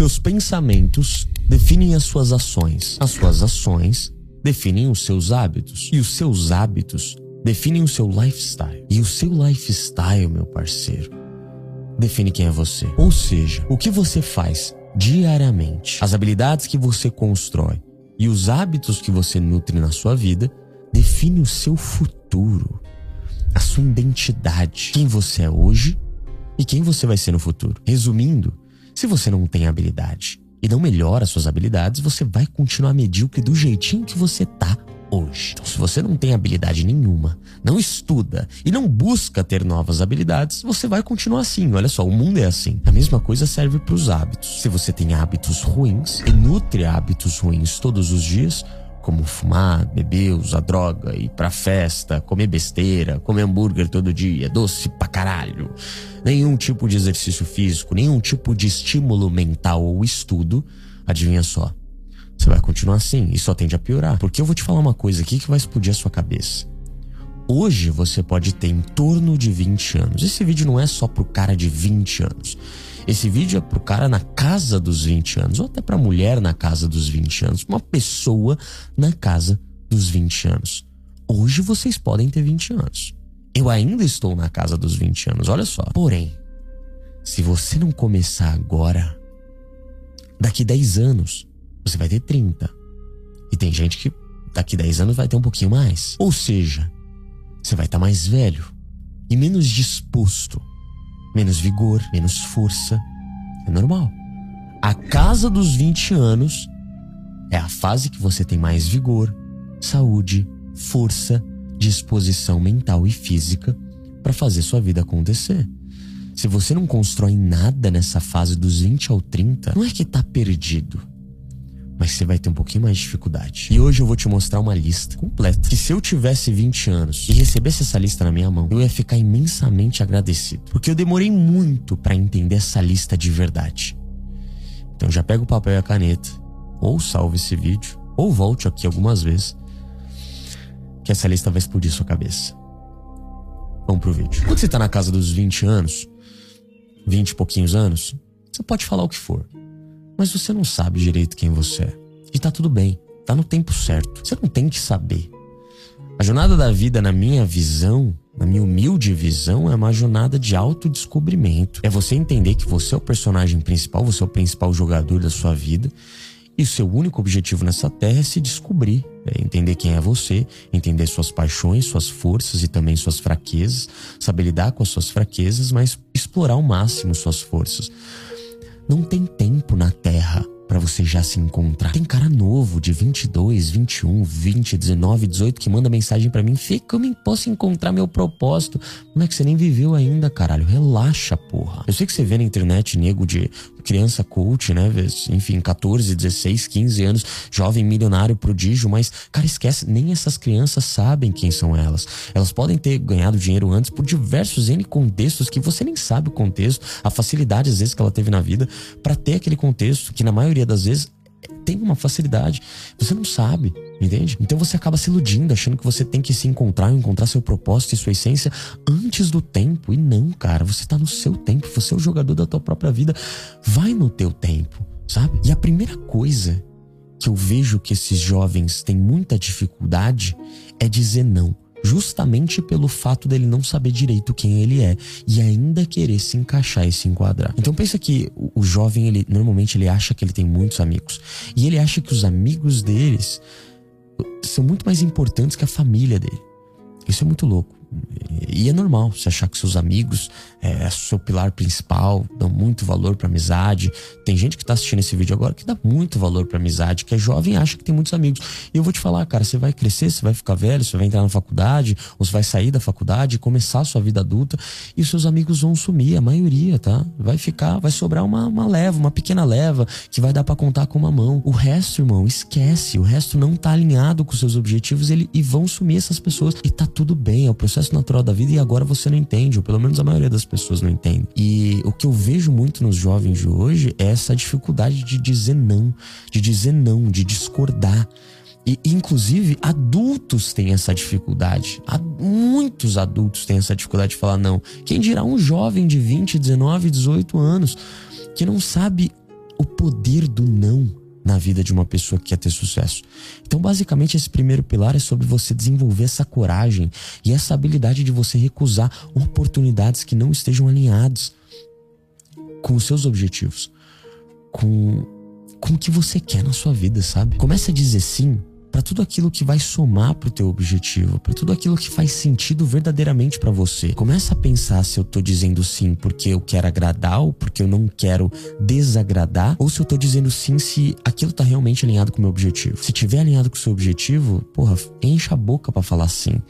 seus pensamentos definem as suas ações. As suas ações definem os seus hábitos. E os seus hábitos definem o seu lifestyle. E o seu lifestyle, meu parceiro, define quem é você. Ou seja, o que você faz diariamente, as habilidades que você constrói e os hábitos que você nutre na sua vida define o seu futuro, a sua identidade, quem você é hoje e quem você vai ser no futuro. Resumindo, se você não tem habilidade e não melhora suas habilidades, você vai continuar medíocre do jeitinho que você tá hoje. Então, se você não tem habilidade nenhuma, não estuda e não busca ter novas habilidades, você vai continuar assim. Olha só, o mundo é assim. A mesma coisa serve para os hábitos. Se você tem hábitos ruins e nutre hábitos ruins todos os dias, como fumar, beber, usar droga, ir pra festa, comer besteira, comer hambúrguer todo dia, doce pra caralho, nenhum tipo de exercício físico, nenhum tipo de estímulo mental ou estudo, adivinha só, você vai continuar assim e só tende a piorar. Porque eu vou te falar uma coisa aqui que vai explodir a sua cabeça. Hoje você pode ter em torno de 20 anos. Esse vídeo não é só pro cara de 20 anos. Esse vídeo é pro cara na casa dos 20 anos, ou até pra mulher na casa dos 20 anos, uma pessoa na casa dos 20 anos. Hoje vocês podem ter 20 anos. Eu ainda estou na casa dos 20 anos, olha só. Porém, se você não começar agora, daqui 10 anos, você vai ter 30. E tem gente que daqui 10 anos vai ter um pouquinho mais. Ou seja, você vai estar tá mais velho e menos disposto, menos vigor, menos força. É normal. A casa dos 20 anos é a fase que você tem mais vigor, saúde, força, disposição mental e física para fazer sua vida acontecer. Se você não constrói nada nessa fase dos 20 ao 30, não é que tá perdido mas você vai ter um pouquinho mais de dificuldade. E hoje eu vou te mostrar uma lista completa. Que se eu tivesse 20 anos e recebesse essa lista na minha mão, eu ia ficar imensamente agradecido. Porque eu demorei muito para entender essa lista de verdade. Então já pega o papel e a caneta, ou salve esse vídeo, ou volte aqui algumas vezes, que essa lista vai explodir sua cabeça. Vamos pro vídeo. Quando você tá na casa dos 20 anos, 20 e pouquinhos anos, você pode falar o que for mas você não sabe direito quem você é. E tá tudo bem, tá no tempo certo. Você não tem que saber. A jornada da vida, na minha visão, na minha humilde visão, é uma jornada de autodescobrimento. É você entender que você é o personagem principal, você é o principal jogador da sua vida. E o seu único objetivo nessa terra é se descobrir, é entender quem é você, entender suas paixões, suas forças e também suas fraquezas, saber lidar com as suas fraquezas, mas explorar ao máximo suas forças. Não tem tempo na Terra para você já se encontrar. Tem cara novo de 22, 21, 20, 19, 18 que manda mensagem para mim: Fê, como eu posso encontrar meu propósito? Como é que você nem viveu ainda, caralho? Relaxa, porra. Eu sei que você vê na internet nego de criança coach, né? Enfim, 14, 16, 15 anos, jovem milionário prodígio, mas, cara, esquece, nem essas crianças sabem quem são elas. Elas podem ter ganhado dinheiro antes por diversos N contextos que você nem sabe o contexto, a facilidade às vezes que ela teve na vida para ter aquele contexto que na maioria das vezes tem uma facilidade. Você não sabe, entende? Então você acaba se iludindo, achando que você tem que se encontrar, encontrar seu propósito e sua essência antes do tempo. E não, cara, você tá no seu tempo, você é o jogador da tua própria vida. Vai no teu tempo, sabe? E a primeira coisa que eu vejo que esses jovens têm muita dificuldade é dizer não justamente pelo fato dele não saber direito quem ele é e ainda querer se encaixar e se enquadrar. Então pensa que o jovem, ele normalmente ele acha que ele tem muitos amigos e ele acha que os amigos deles são muito mais importantes que a família dele. Isso é muito louco. E é normal você achar que seus amigos é, é seu pilar principal, dão muito valor pra amizade. Tem gente que tá assistindo esse vídeo agora que dá muito valor pra amizade, que é jovem e acha que tem muitos amigos. E eu vou te falar, cara, você vai crescer, você vai ficar velho, você vai entrar na faculdade, ou você vai sair da faculdade, começar a sua vida adulta, e seus amigos vão sumir, a maioria, tá? Vai ficar, vai sobrar uma, uma leva, uma pequena leva, que vai dar para contar com uma mão. O resto, irmão, esquece. O resto não tá alinhado com seus objetivos ele, e vão sumir essas pessoas. E tá tudo bem, é o processo natural da vida e agora você não entende, ou pelo menos a maioria das pessoas não entende. E o que eu vejo muito nos jovens de hoje é essa dificuldade de dizer não, de dizer não, de discordar. E, inclusive, adultos têm essa dificuldade. Muitos adultos têm essa dificuldade de falar não. Quem dirá um jovem de 20, 19, 18 anos que não sabe o poder do não na vida de uma pessoa que quer ter sucesso. Então, basicamente, esse primeiro pilar é sobre você desenvolver essa coragem e essa habilidade de você recusar oportunidades que não estejam alinhadas com os seus objetivos, com, com o que você quer na sua vida, sabe? Comece a dizer sim para tudo aquilo que vai somar para o teu objetivo, para tudo aquilo que faz sentido verdadeiramente para você. Começa a pensar se eu tô dizendo sim porque eu quero agradar ou porque eu não quero desagradar, ou se eu tô dizendo sim se aquilo tá realmente alinhado com o meu objetivo. Se tiver alinhado com o seu objetivo, porra, encha a boca para falar sim.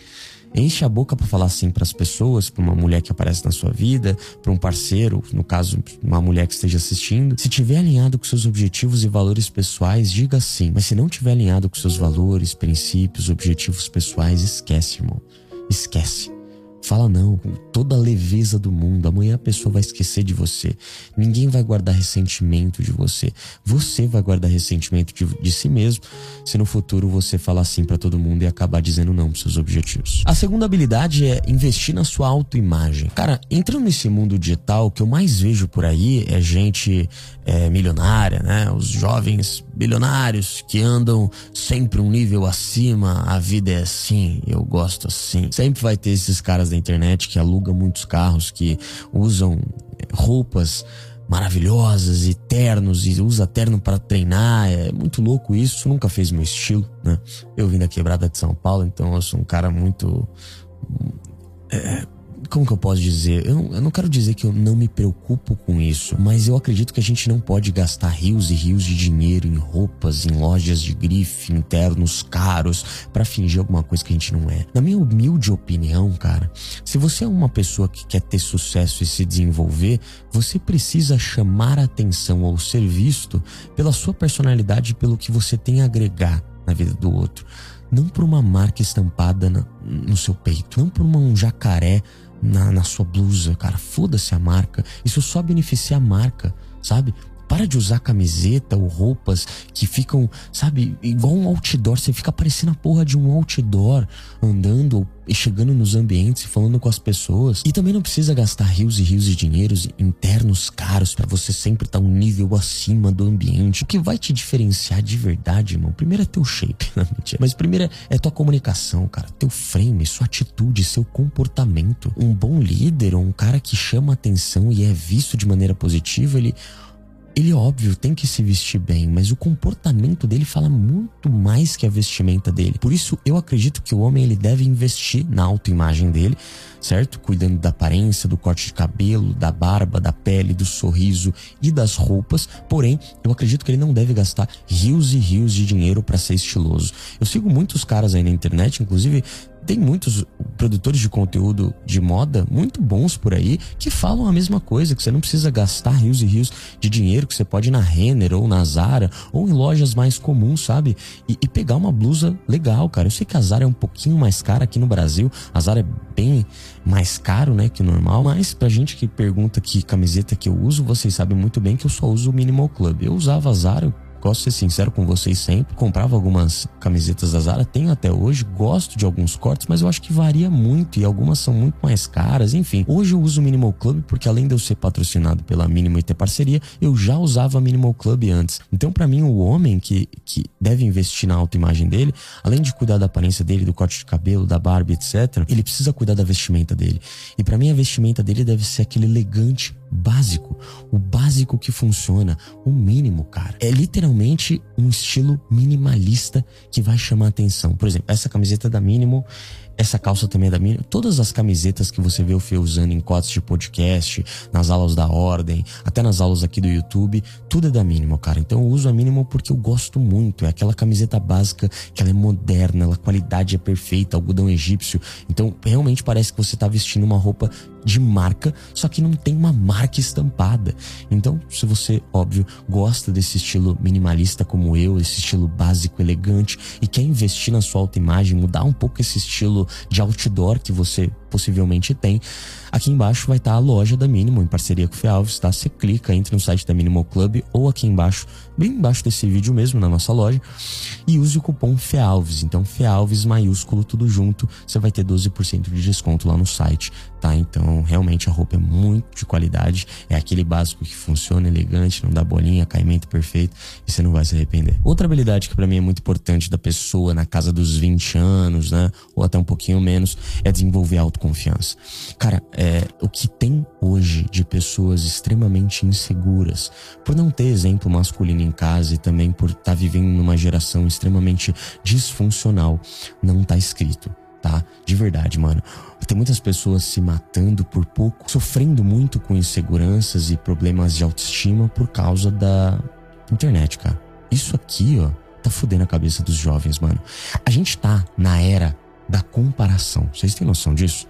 Enche a boca para falar sim para as pessoas, para uma mulher que aparece na sua vida, para um parceiro, no caso, uma mulher que esteja assistindo. Se tiver alinhado com seus objetivos e valores pessoais, diga sim. Mas se não tiver alinhado com seus valores, princípios, objetivos pessoais, esquece, irmão. Esquece. Fala não, com toda a leveza do mundo. Amanhã a pessoa vai esquecer de você. Ninguém vai guardar ressentimento de você. Você vai guardar ressentimento de, de si mesmo se no futuro você falar sim para todo mundo e acabar dizendo não pros seus objetivos. A segunda habilidade é investir na sua autoimagem. Cara, entrando nesse mundo digital, o que eu mais vejo por aí é gente é, milionária, né? Os jovens bilionários que andam sempre um nível acima. A vida é assim, eu gosto assim. Sempre vai ter esses caras da internet que alugam muitos carros, que usam roupas maravilhosas e ternos e usa terno para treinar. É muito louco isso, nunca fez meu estilo, né? Eu vim da quebrada de São Paulo, então eu sou um cara muito é, como que eu posso dizer? Eu não, eu não, quero dizer que eu não me preocupo com isso, mas eu acredito que a gente não pode gastar rios e rios de dinheiro em roupas, em lojas de grife, internos caros, para fingir alguma coisa que a gente não é. Na minha humilde opinião, cara, se você é uma pessoa que quer ter sucesso e se desenvolver, você precisa chamar a atenção ou ser visto pela sua personalidade e pelo que você tem a agregar na vida do outro não por uma marca estampada no seu peito, não por um jacaré na, na sua blusa, cara. Foda-se a marca. Isso só beneficia a marca, sabe? Para de usar camiseta ou roupas que ficam, sabe, igual um outdoor. Você fica parecendo a porra de um outdoor andando e chegando nos ambientes e falando com as pessoas. E também não precisa gastar rios e rios de dinheiros internos caros para você sempre estar tá um nível acima do ambiente. O que vai te diferenciar de verdade, irmão? Primeiro é teu shape, não mentira. Mas primeiro é tua comunicação, cara. Teu frame, sua atitude, seu comportamento. Um bom líder ou um cara que chama atenção e é visto de maneira positiva, ele ele, óbvio, tem que se vestir bem, mas o comportamento dele fala muito mais que a vestimenta dele. Por isso, eu acredito que o homem ele deve investir na autoimagem dele, certo? Cuidando da aparência, do corte de cabelo, da barba, da pele, do sorriso e das roupas. Porém, eu acredito que ele não deve gastar rios e rios de dinheiro para ser estiloso. Eu sigo muitos caras aí na internet, inclusive tem muitos produtores de conteúdo de moda muito bons por aí que falam a mesma coisa, que você não precisa gastar rios e rios de dinheiro, que você pode ir na Renner ou na Zara ou em lojas mais comuns, sabe? E, e pegar uma blusa legal, cara. Eu sei que a Zara é um pouquinho mais cara aqui no Brasil, a Zara é bem mais caro, né, que normal, mas pra gente que pergunta que camiseta que eu uso, vocês sabem muito bem que eu só uso o Minimal Club. Eu usava a Zara, Gosto de ser sincero com vocês sempre. Comprava algumas camisetas da Zara, tenho até hoje, gosto de alguns cortes, mas eu acho que varia muito e algumas são muito mais caras. Enfim, hoje eu uso o Minimal Club porque além de eu ser patrocinado pela Minimal e ter parceria, eu já usava Minimal Club antes. Então, para mim, o homem que, que deve investir na autoimagem dele, além de cuidar da aparência dele, do corte de cabelo, da barba, etc., ele precisa cuidar da vestimenta dele. E para mim, a vestimenta dele deve ser aquele elegante básico, o básico que funciona, o mínimo, cara. É literalmente um estilo minimalista que vai chamar atenção. Por exemplo, essa camiseta da Minimal essa calça também é da Minimal. Todas as camisetas que você vê o Fê usando em cotas de podcast, nas aulas da Ordem, até nas aulas aqui do YouTube, tudo é da Minimal, cara. Então eu uso a Minimal porque eu gosto muito. É aquela camiseta básica que ela é moderna, a qualidade é perfeita, algodão egípcio. Então realmente parece que você tá vestindo uma roupa de marca, só que não tem uma marca estampada. Então, se você, óbvio, gosta desse estilo minimalista como eu, esse estilo básico, elegante e quer investir na sua autoimagem, mudar um pouco esse estilo de outdoor que você possivelmente tem. Aqui embaixo vai estar tá a loja da Minimal em parceria com o Fealves, tá? Você clica, entra no site da Minimal Club ou aqui embaixo, bem embaixo desse vídeo mesmo, na nossa loja, e use o cupom FEALVES. Então, FEALVES maiúsculo, tudo junto, você vai ter 12% de desconto lá no site, tá? Então, realmente a roupa é muito de qualidade, é aquele básico que funciona, elegante, não dá bolinha, caimento perfeito, e você não vai se arrepender. Outra habilidade que para mim é muito importante da pessoa na casa dos 20 anos, né, ou até um pouquinho menos, é desenvolver autoconfiança. Cara, é, o que tem hoje de pessoas extremamente inseguras, por não ter exemplo masculino em casa e também por estar tá vivendo numa geração extremamente disfuncional, não tá escrito tá? De verdade, mano. Tem muitas pessoas se matando por pouco, sofrendo muito com inseguranças e problemas de autoestima por causa da internet, cara. Isso aqui, ó, tá fudendo a cabeça dos jovens, mano. A gente tá na era da comparação. Vocês têm noção disso?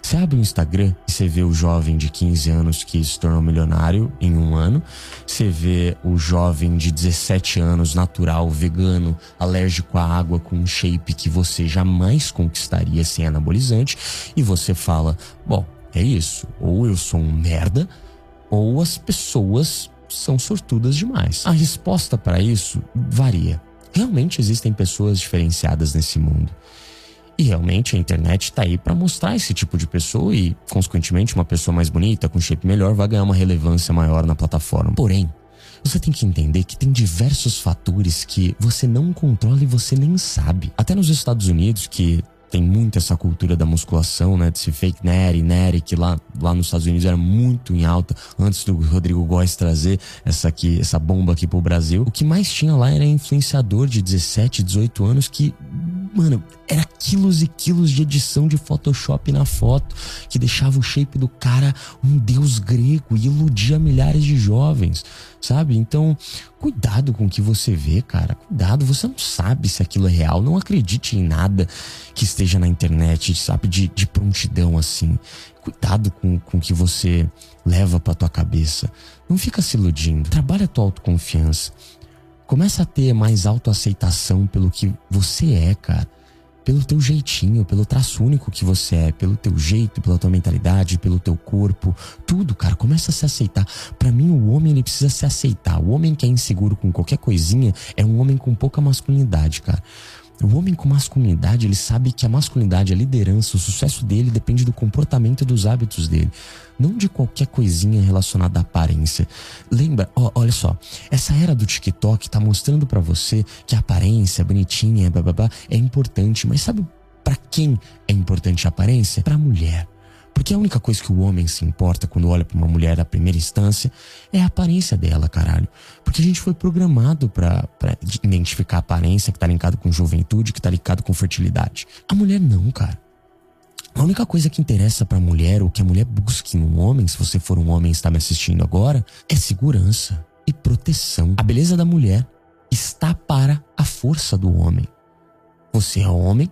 Você abre o Instagram e você vê o jovem de 15 anos que se tornou milionário em um ano. Você vê o jovem de 17 anos, natural, vegano, alérgico à água, com um shape que você jamais conquistaria sem anabolizante. E você fala: bom, é isso. Ou eu sou um merda, ou as pessoas são sortudas demais. A resposta para isso varia. Realmente existem pessoas diferenciadas nesse mundo. E realmente a internet está aí para mostrar esse tipo de pessoa e, consequentemente, uma pessoa mais bonita, com shape melhor, vai ganhar uma relevância maior na plataforma. Porém, você tem que entender que tem diversos fatores que você não controla e você nem sabe. Até nos Estados Unidos, que tem muito essa cultura da musculação, né? Desse fake Nery, Nery, que lá, lá nos Estados Unidos era muito em alta, antes do Rodrigo Góes trazer essa aqui, essa bomba aqui pro Brasil. O que mais tinha lá era influenciador de 17, 18 anos que Mano, era quilos e quilos de edição de Photoshop na foto que deixava o shape do cara um deus grego e iludia milhares de jovens, sabe? Então, cuidado com o que você vê, cara. Cuidado, você não sabe se aquilo é real. Não acredite em nada que esteja na internet, sabe? De, de prontidão assim. Cuidado com, com o que você leva pra tua cabeça. Não fica se iludindo. Trabalha a tua autoconfiança. Começa a ter mais autoaceitação pelo que você é, cara. Pelo teu jeitinho, pelo traço único que você é, pelo teu jeito, pela tua mentalidade, pelo teu corpo, tudo, cara, começa a se aceitar. Para mim, o homem ele precisa se aceitar. O homem que é inseguro com qualquer coisinha é um homem com pouca masculinidade, cara. O homem com masculinidade, ele sabe que a masculinidade, a liderança, o sucesso dele depende do comportamento e dos hábitos dele, não de qualquer coisinha relacionada à aparência. Lembra, ó, olha só, essa era do TikTok tá mostrando para você que a aparência bonitinha, bababá, é importante, mas sabe para quem é importante a aparência? Para a mulher. Porque a única coisa que o homem se importa quando olha para uma mulher à primeira instância é a aparência dela, caralho. Porque a gente foi programado para identificar a aparência que tá ligado com juventude, que tá ligado com fertilidade. A mulher não, cara. A única coisa que interessa para a mulher, ou que a mulher busca em um homem, se você for um homem e está me assistindo agora, é segurança e proteção. A beleza da mulher está para a força do homem. Você é homem,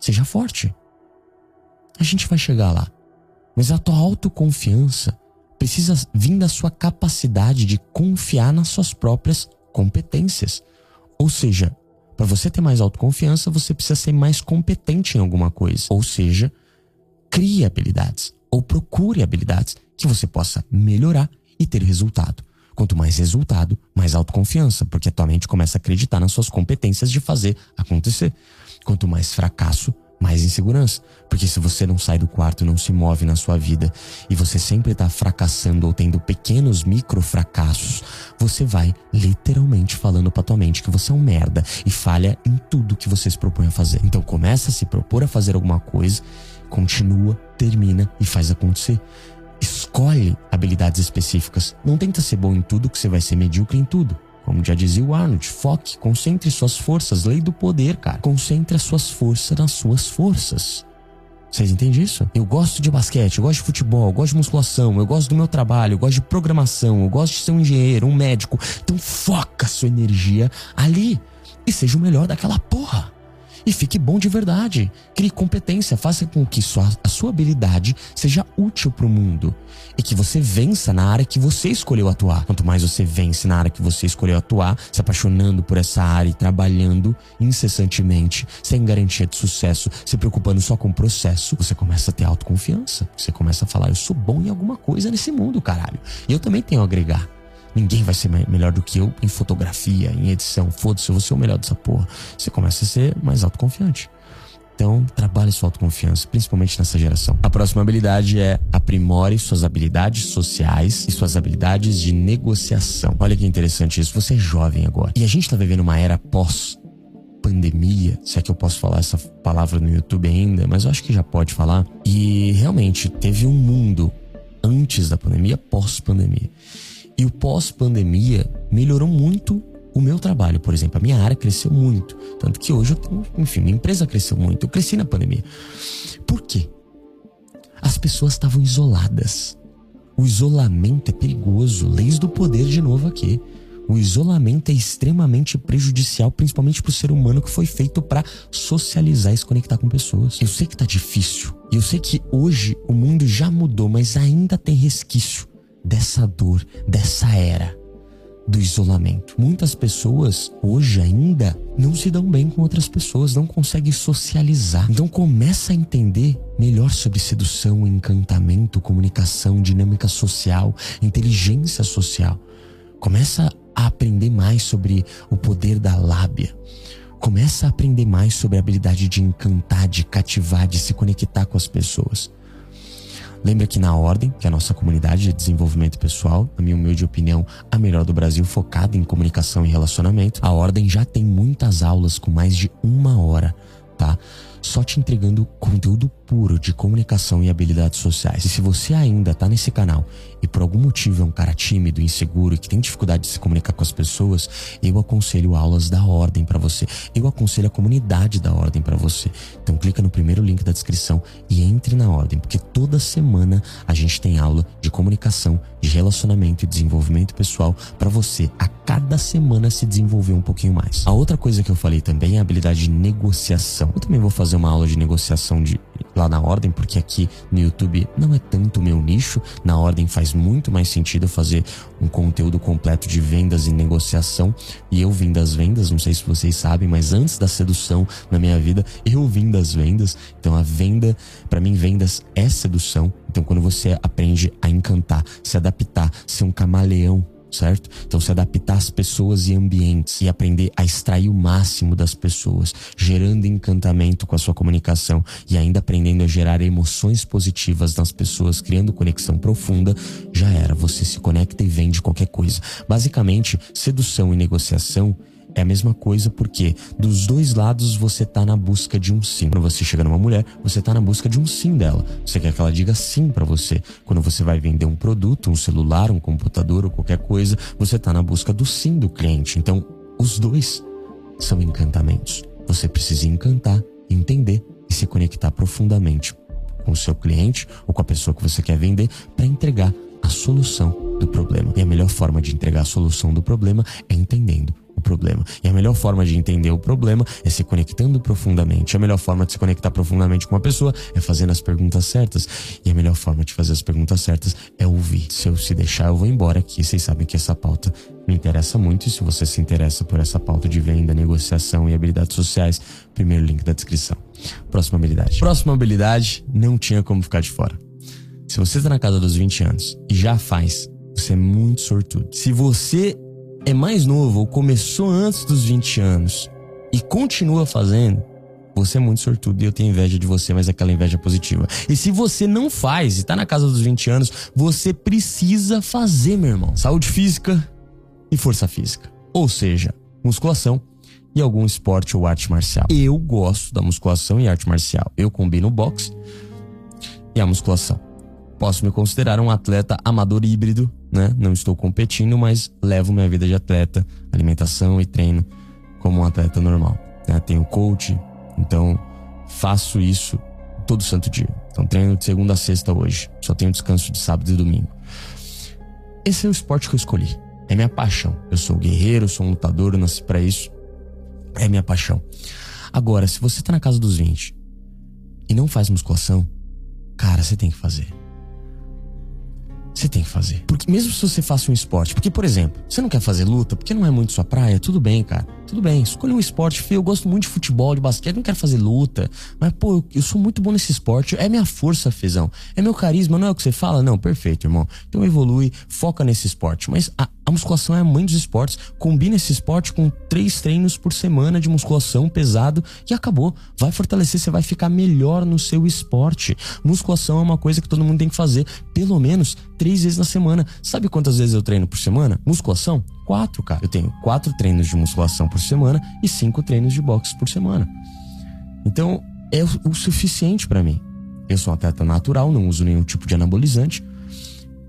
seja forte. A gente vai chegar lá. Mas a tua autoconfiança precisa vir da sua capacidade de confiar nas suas próprias competências. Ou seja, para você ter mais autoconfiança, você precisa ser mais competente em alguma coisa. Ou seja, crie habilidades ou procure habilidades que você possa melhorar e ter resultado. Quanto mais resultado, mais autoconfiança, porque a tua mente começa a acreditar nas suas competências de fazer acontecer. Quanto mais fracasso, mais insegurança. Porque se você não sai do quarto, não se move na sua vida e você sempre está fracassando ou tendo pequenos micro fracassos, você vai literalmente falando pra tua mente que você é um merda e falha em tudo que você se propõe a fazer. Então começa a se propor a fazer alguma coisa, continua, termina e faz acontecer. Escolhe habilidades específicas. Não tenta ser bom em tudo que você vai ser medíocre em tudo. Como já dizia o Arnold, foque, concentre suas forças, lei do poder, cara. Concentre as suas forças nas suas forças. Vocês entendem isso? Eu gosto de basquete, eu gosto de futebol, eu gosto de musculação, eu gosto do meu trabalho, eu gosto de programação, eu gosto de ser um engenheiro, um médico. Então foca sua energia ali e seja o melhor daquela porra. E fique bom de verdade. Crie competência, faça com que sua, a sua habilidade seja útil para o mundo. E que você vença na área que você escolheu atuar. Quanto mais você vence na área que você escolheu atuar, se apaixonando por essa área e trabalhando incessantemente, sem garantia de sucesso, se preocupando só com o processo, você começa a ter autoconfiança. Você começa a falar: eu sou bom em alguma coisa nesse mundo, caralho. E eu também tenho a agregar. Ninguém vai ser melhor do que eu em fotografia, em edição. Foda-se, eu vou ser o melhor dessa porra. Você começa a ser mais autoconfiante. Então, trabalhe sua autoconfiança, principalmente nessa geração. A próxima habilidade é aprimore suas habilidades sociais e suas habilidades de negociação. Olha que interessante isso. Você é jovem agora. E a gente tá vivendo uma era pós pandemia, se é que eu posso falar essa palavra no YouTube ainda, mas eu acho que já pode falar. E realmente teve um mundo antes da pandemia, pós-pandemia. E o pós-pandemia melhorou muito o meu trabalho, por exemplo. A minha área cresceu muito. Tanto que hoje eu tenho, enfim, minha empresa cresceu muito. Eu cresci na pandemia. Por quê? As pessoas estavam isoladas. O isolamento é perigoso. Leis do poder de novo aqui. O isolamento é extremamente prejudicial, principalmente para o ser humano que foi feito para socializar e se conectar com pessoas. Eu sei que tá difícil. E eu sei que hoje o mundo já mudou, mas ainda tem resquício dessa dor, dessa era do isolamento. Muitas pessoas hoje ainda não se dão bem com outras pessoas, não conseguem socializar. Então começa a entender melhor sobre sedução, encantamento, comunicação, dinâmica social, inteligência social. Começa a aprender mais sobre o poder da lábia. Começa a aprender mais sobre a habilidade de encantar, de cativar, de se conectar com as pessoas. Lembra que na Ordem, que é a nossa comunidade de desenvolvimento pessoal, na minha humilde opinião, a melhor do Brasil focada em comunicação e relacionamento, a Ordem já tem muitas aulas com mais de uma hora, tá? Só te entregando conteúdo puro de comunicação e habilidades sociais. E se você ainda tá nesse canal e por algum motivo é um cara tímido, inseguro e que tem dificuldade de se comunicar com as pessoas, eu aconselho aulas da Ordem para você. Eu aconselho a comunidade da Ordem para você. Então clica no primeiro link da descrição e entre na Ordem, porque toda semana a gente tem aula de comunicação, de relacionamento e desenvolvimento pessoal para você a cada semana se desenvolver um pouquinho mais. A outra coisa que eu falei também é a habilidade de negociação. Eu também vou fazer uma aula de negociação de lá na Ordem, porque aqui no YouTube não é tanto o meu nicho. Na Ordem faz muito mais sentido fazer um conteúdo completo de vendas e negociação. E eu vim das vendas, não sei se vocês sabem, mas antes da sedução na minha vida, eu vim das vendas. Então a venda, para mim, vendas é sedução. Então quando você aprende a encantar, se adaptar, ser um camaleão certo? Então, se adaptar às pessoas e ambientes e aprender a extrair o máximo das pessoas, gerando encantamento com a sua comunicação e ainda aprendendo a gerar emoções positivas nas pessoas, criando conexão profunda, já era. Você se conecta e vende qualquer coisa. Basicamente, sedução e negociação é a mesma coisa porque dos dois lados você tá na busca de um sim. Quando você chega numa mulher, você tá na busca de um sim dela. Você quer que ela diga sim para você. Quando você vai vender um produto, um celular, um computador ou qualquer coisa, você tá na busca do sim do cliente. Então, os dois são encantamentos. Você precisa encantar, entender e se conectar profundamente com o seu cliente ou com a pessoa que você quer vender para entregar a solução do problema. E a melhor forma de entregar a solução do problema é entendendo problema. E a melhor forma de entender o problema é se conectando profundamente. A melhor forma de se conectar profundamente com uma pessoa é fazendo as perguntas certas. E a melhor forma de fazer as perguntas certas é ouvir. Se eu se deixar, eu vou embora aqui. Vocês sabem que essa pauta me interessa muito. E se você se interessa por essa pauta de venda, negociação e habilidades sociais, primeiro link da descrição. Próxima habilidade. Próxima habilidade não tinha como ficar de fora. Se você está na casa dos 20 anos e já faz, você é muito sortudo. Se você é mais novo ou começou antes dos 20 anos e continua fazendo, você é muito sortudo e eu tenho inveja de você, mas é aquela inveja positiva. E se você não faz e tá na casa dos 20 anos, você precisa fazer, meu irmão. Saúde física e força física. Ou seja, musculação e algum esporte ou arte marcial. Eu gosto da musculação e arte marcial. Eu combino boxe e a musculação. Posso me considerar um atleta amador híbrido, né? Não estou competindo, mas levo minha vida de atleta, alimentação e treino como um atleta normal. Né? Tenho coach, então faço isso todo santo dia. Então treino de segunda a sexta hoje. Só tenho descanso de sábado e domingo. Esse é o esporte que eu escolhi. É minha paixão. Eu sou guerreiro, sou um lutador, eu nasci para isso. É minha paixão. Agora, se você tá na casa dos 20 e não faz musculação, cara, você tem que fazer. Você tem que fazer. Porque mesmo se você faça um esporte, porque, por exemplo, você não quer fazer luta, porque não é muito sua praia, tudo bem, cara. Tudo bem. Escolha um esporte, filho. Eu gosto muito de futebol, de basquete, não quero fazer luta. Mas, pô, eu, sou muito bom nesse esporte. É minha força, Fezão. É meu carisma, não é o que você fala? Não, perfeito, irmão. Então evolui, foca nesse esporte. Mas a, a musculação é a mãe dos esportes. Combina esse esporte com três treinos por semana de musculação pesado e acabou. Vai fortalecer, você vai ficar melhor no seu esporte. Musculação é uma coisa que todo mundo tem que fazer pelo menos três vezes na semana. Sabe quantas vezes eu treino por semana? Musculação? Quatro, cara. Eu tenho quatro treinos de musculação por semana e cinco treinos de boxe por semana. Então, é o, suficiente para mim. Eu sou um atleta natural, não uso nenhum tipo de anabolizante.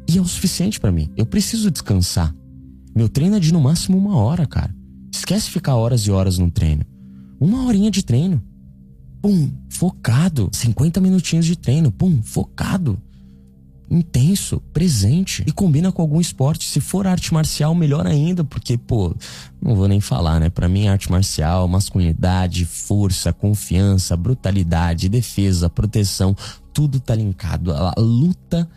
E é o suficiente para mim. Eu preciso descansar. Meu treino é de no máximo uma hora, cara. Esquece ficar horas e horas no treino. Uma horinha de treino. Pum, focado. 50 minutinhos de treino. Pum, focado. Intenso, presente. E combina com algum esporte. Se for arte marcial, melhor ainda, porque, pô, não vou nem falar, né? Para mim, arte marcial, masculinidade, força, confiança, brutalidade, defesa, proteção, tudo tá linkado. A luta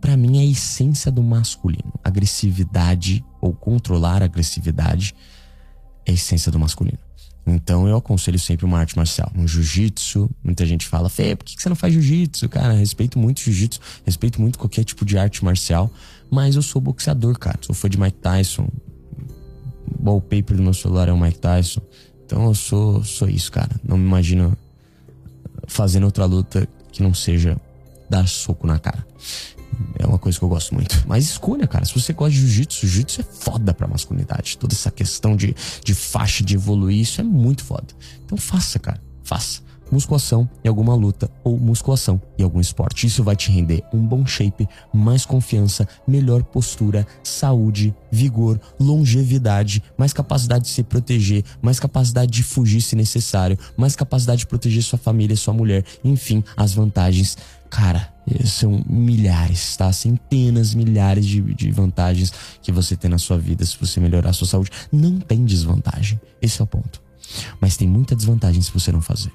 para mim é a essência do masculino. Agressividade ou controlar a agressividade é a essência do masculino. Então eu aconselho sempre uma arte marcial. Um jiu-jitsu, muita gente fala, Fê, por que você não faz jiu-jitsu? Cara, respeito muito jiu-jitsu, respeito muito qualquer tipo de arte marcial, mas eu sou boxeador, cara. Sou fã de Mike Tyson. O wallpaper do meu celular é o Mike Tyson. Então eu sou, sou isso, cara. Não me imagino fazendo outra luta que não seja dar soco na cara. É uma coisa que eu gosto muito. Mas escolha, cara. Se você gosta de jiu-jitsu, jiu-jitsu é foda pra masculinidade. Toda essa questão de, de faixa, de evoluir, isso é muito foda. Então faça, cara. Faça. Musculação em alguma luta ou musculação em algum esporte. Isso vai te render um bom shape, mais confiança, melhor postura, saúde, vigor, longevidade, mais capacidade de se proteger, mais capacidade de fugir se necessário, mais capacidade de proteger sua família, sua mulher. Enfim, as vantagens Cara, são milhares, tá? Centenas, milhares de, de vantagens que você tem na sua vida se você melhorar a sua saúde. Não tem desvantagem. Esse é o ponto. Mas tem muita desvantagem se você não fazer.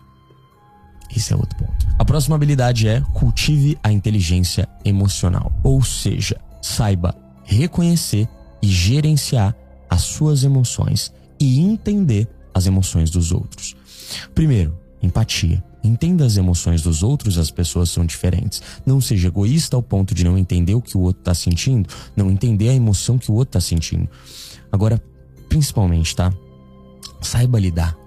Esse é outro ponto. A próxima habilidade é cultive a inteligência emocional. Ou seja, saiba reconhecer e gerenciar as suas emoções e entender as emoções dos outros. Primeiro, empatia. Entenda as emoções dos outros, as pessoas são diferentes. Não seja egoísta ao ponto de não entender o que o outro está sentindo, não entender a emoção que o outro está sentindo. Agora, principalmente, tá? Saiba lidar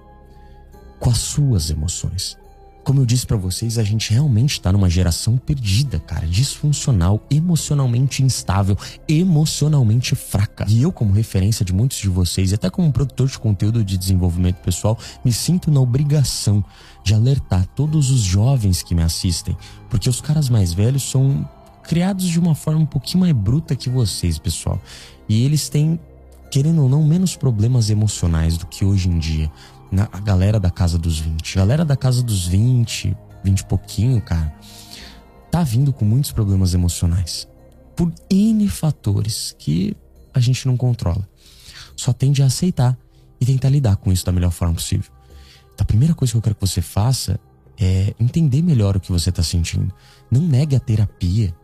com as suas emoções. Como eu disse para vocês, a gente realmente tá numa geração perdida, cara, disfuncional, emocionalmente instável, emocionalmente fraca. E eu, como referência de muitos de vocês, e até como produtor de conteúdo de desenvolvimento pessoal, me sinto na obrigação de alertar todos os jovens que me assistem, porque os caras mais velhos são criados de uma forma um pouquinho mais bruta que vocês, pessoal. E eles têm, querendo ou não, menos problemas emocionais do que hoje em dia na, a galera da casa dos 20. A galera da casa dos 20, 20 e pouquinho, cara, tá vindo com muitos problemas emocionais. Por N fatores que a gente não controla. Só tende a aceitar e tentar lidar com isso da melhor forma possível. Então, a primeira coisa que eu quero que você faça é entender melhor o que você está sentindo. Não negue a terapia.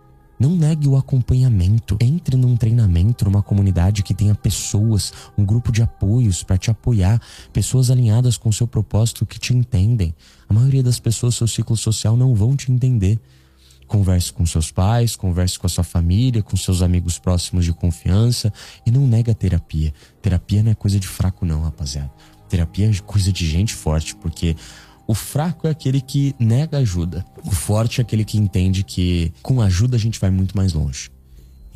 Não negue o acompanhamento. Entre num treinamento, numa comunidade que tenha pessoas, um grupo de apoios para te apoiar, pessoas alinhadas com o seu propósito que te entendem. A maioria das pessoas, seu ciclo social não vão te entender. Converse com seus pais, converse com a sua família, com seus amigos próximos de confiança e não nega a terapia. Terapia não é coisa de fraco não, rapaziada. Terapia é coisa de gente forte, porque o fraco é aquele que nega ajuda. O forte é aquele que entende que com ajuda a gente vai muito mais longe.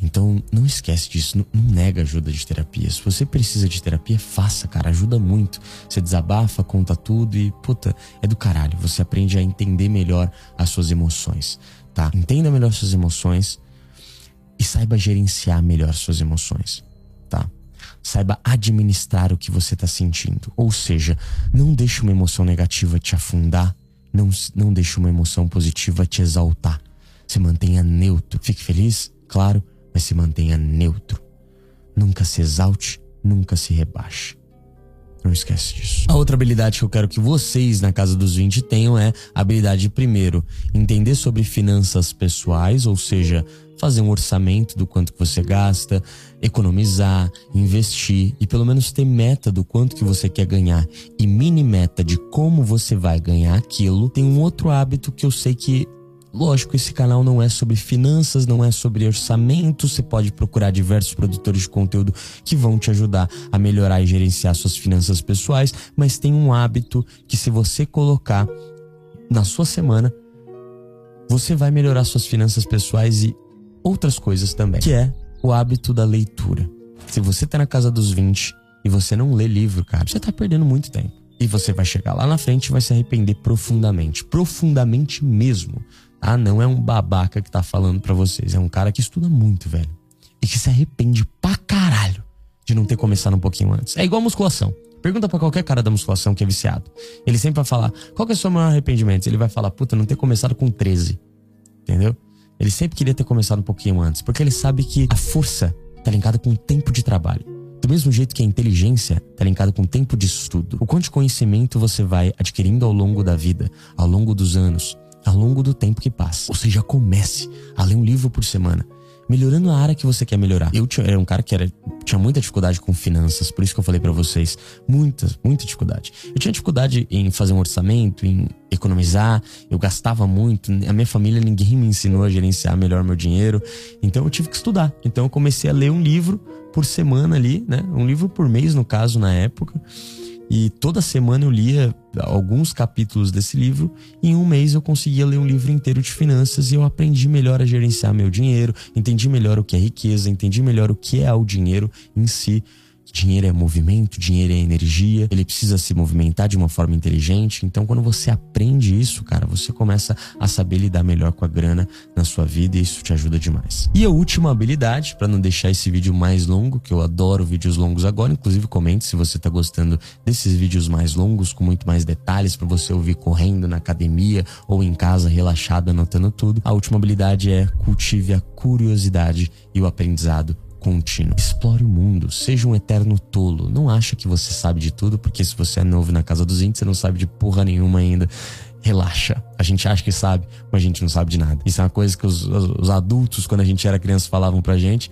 Então, não esquece disso, não, não, nega ajuda de terapia. Se você precisa de terapia, faça, cara, ajuda muito. Você desabafa, conta tudo e, puta, é do caralho. Você aprende a entender melhor as suas emoções, tá? Entenda melhor suas emoções e saiba gerenciar melhor suas emoções, tá? Saiba administrar o que você está sentindo. Ou seja, não deixe uma emoção negativa te afundar, não, não deixe uma emoção positiva te exaltar. Se mantenha neutro. Fique feliz, claro, mas se mantenha neutro. Nunca se exalte, nunca se rebaixe. Não esquece disso. A outra habilidade que eu quero que vocês na casa dos 20 tenham é a habilidade de, primeiro, entender sobre finanças pessoais, ou seja, fazer um orçamento do quanto que você gasta, economizar, investir e pelo menos ter meta do quanto que você quer ganhar e mini meta de como você vai ganhar aquilo. Tem um outro hábito que eu sei que Lógico, esse canal não é sobre finanças, não é sobre orçamento. Você pode procurar diversos produtores de conteúdo que vão te ajudar a melhorar e gerenciar suas finanças pessoais, mas tem um hábito que se você colocar na sua semana, você vai melhorar suas finanças pessoais e outras coisas também, que é o hábito da leitura. Se você tá na casa dos 20 e você não lê livro, cara, você tá perdendo muito tempo. E você vai chegar lá na frente e vai se arrepender profundamente, profundamente mesmo. Ah, não é um babaca que tá falando para vocês. É um cara que estuda muito, velho. E que se arrepende pra caralho de não ter começado um pouquinho antes. É igual musculação. Pergunta para qualquer cara da musculação que é viciado. Ele sempre vai falar: qual que é o seu maior arrependimento? Ele vai falar: puta, não ter começado com 13. Entendeu? Ele sempre queria ter começado um pouquinho antes. Porque ele sabe que a força tá linkada com o tempo de trabalho. Do mesmo jeito que a inteligência está linkada com o tempo de estudo. O quanto de conhecimento você vai adquirindo ao longo da vida, ao longo dos anos, ao longo do tempo que passa. Ou seja, comece a ler um livro por semana. Melhorando a área que você quer melhorar. Eu tinha, era um cara que era, tinha muita dificuldade com finanças, por isso que eu falei para vocês. Muita, muita dificuldade. Eu tinha dificuldade em fazer um orçamento, em economizar, eu gastava muito. A minha família, ninguém me ensinou a gerenciar melhor meu dinheiro. Então eu tive que estudar. Então eu comecei a ler um livro por semana ali, né? Um livro por mês, no caso, na época. E toda semana eu lia alguns capítulos desse livro. E em um mês eu conseguia ler um livro inteiro de finanças e eu aprendi melhor a gerenciar meu dinheiro, entendi melhor o que é riqueza, entendi melhor o que é o dinheiro em si. Dinheiro é movimento, dinheiro é energia, ele precisa se movimentar de uma forma inteligente. Então, quando você aprende isso, cara, você começa a saber lidar melhor com a grana na sua vida e isso te ajuda demais. E a última habilidade, para não deixar esse vídeo mais longo, que eu adoro vídeos longos agora, inclusive comente se você tá gostando desses vídeos mais longos, com muito mais detalhes para você ouvir correndo na academia ou em casa relaxado anotando tudo. A última habilidade é cultive a curiosidade e o aprendizado contínuo. Explore o mundo, seja um eterno tolo. Não acha que você sabe de tudo, porque se você é novo na casa dos índios, você não sabe de porra nenhuma ainda. Relaxa. A gente acha que sabe, mas a gente não sabe de nada. Isso é uma coisa que os, os adultos, quando a gente era criança, falavam pra gente,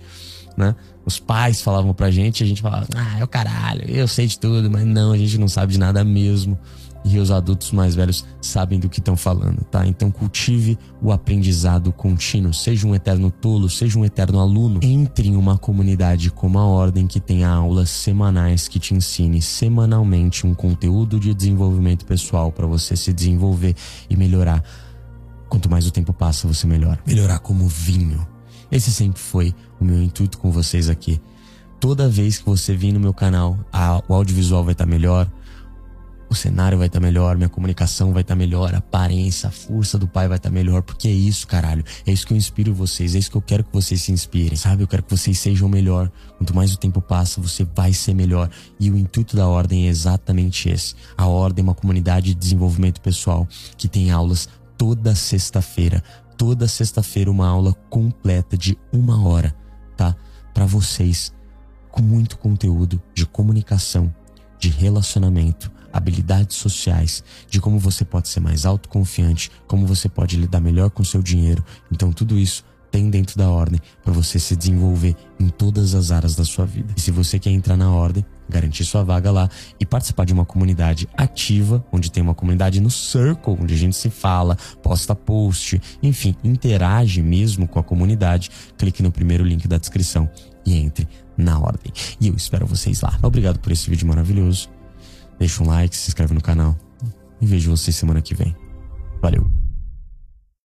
né? Os pais falavam pra gente, a gente falava, ah, é o caralho, eu sei de tudo, mas não, a gente não sabe de nada mesmo e os adultos mais velhos sabem do que estão falando, tá? Então cultive o aprendizado contínuo, seja um eterno tolo, seja um eterno aluno. Entre em uma comunidade como a Ordem que tenha aulas semanais que te ensine semanalmente um conteúdo de desenvolvimento pessoal para você se desenvolver e melhorar. Quanto mais o tempo passa, você melhora. Melhorar como vinho. Esse sempre foi o meu intuito com vocês aqui. Toda vez que você vir no meu canal, a, o audiovisual vai estar tá melhor, o cenário vai estar tá melhor, minha comunicação vai estar tá melhor, a aparência, a força do pai vai estar tá melhor, porque é isso, caralho. É isso que eu inspiro vocês, é isso que eu quero que vocês se inspirem, sabe? Eu quero que vocês sejam melhor. Quanto mais o tempo passa, você vai ser melhor. E o intuito da ordem é exatamente esse. A ordem é uma comunidade de desenvolvimento pessoal que tem aulas toda sexta-feira. Toda sexta-feira uma aula completa de uma hora, tá? Para vocês, com muito conteúdo de comunicação, de relacionamento habilidades sociais, de como você pode ser mais autoconfiante, como você pode lidar melhor com seu dinheiro. Então, tudo isso tem dentro da ordem para você se desenvolver em todas as áreas da sua vida. E se você quer entrar na ordem, garantir sua vaga lá e participar de uma comunidade ativa, onde tem uma comunidade no Circle, onde a gente se fala, posta post, enfim, interage mesmo com a comunidade, clique no primeiro link da descrição e entre na ordem. E eu espero vocês lá. Obrigado por esse vídeo maravilhoso. Deixa um like, se inscreve no canal. E vejo vocês semana que vem. Valeu!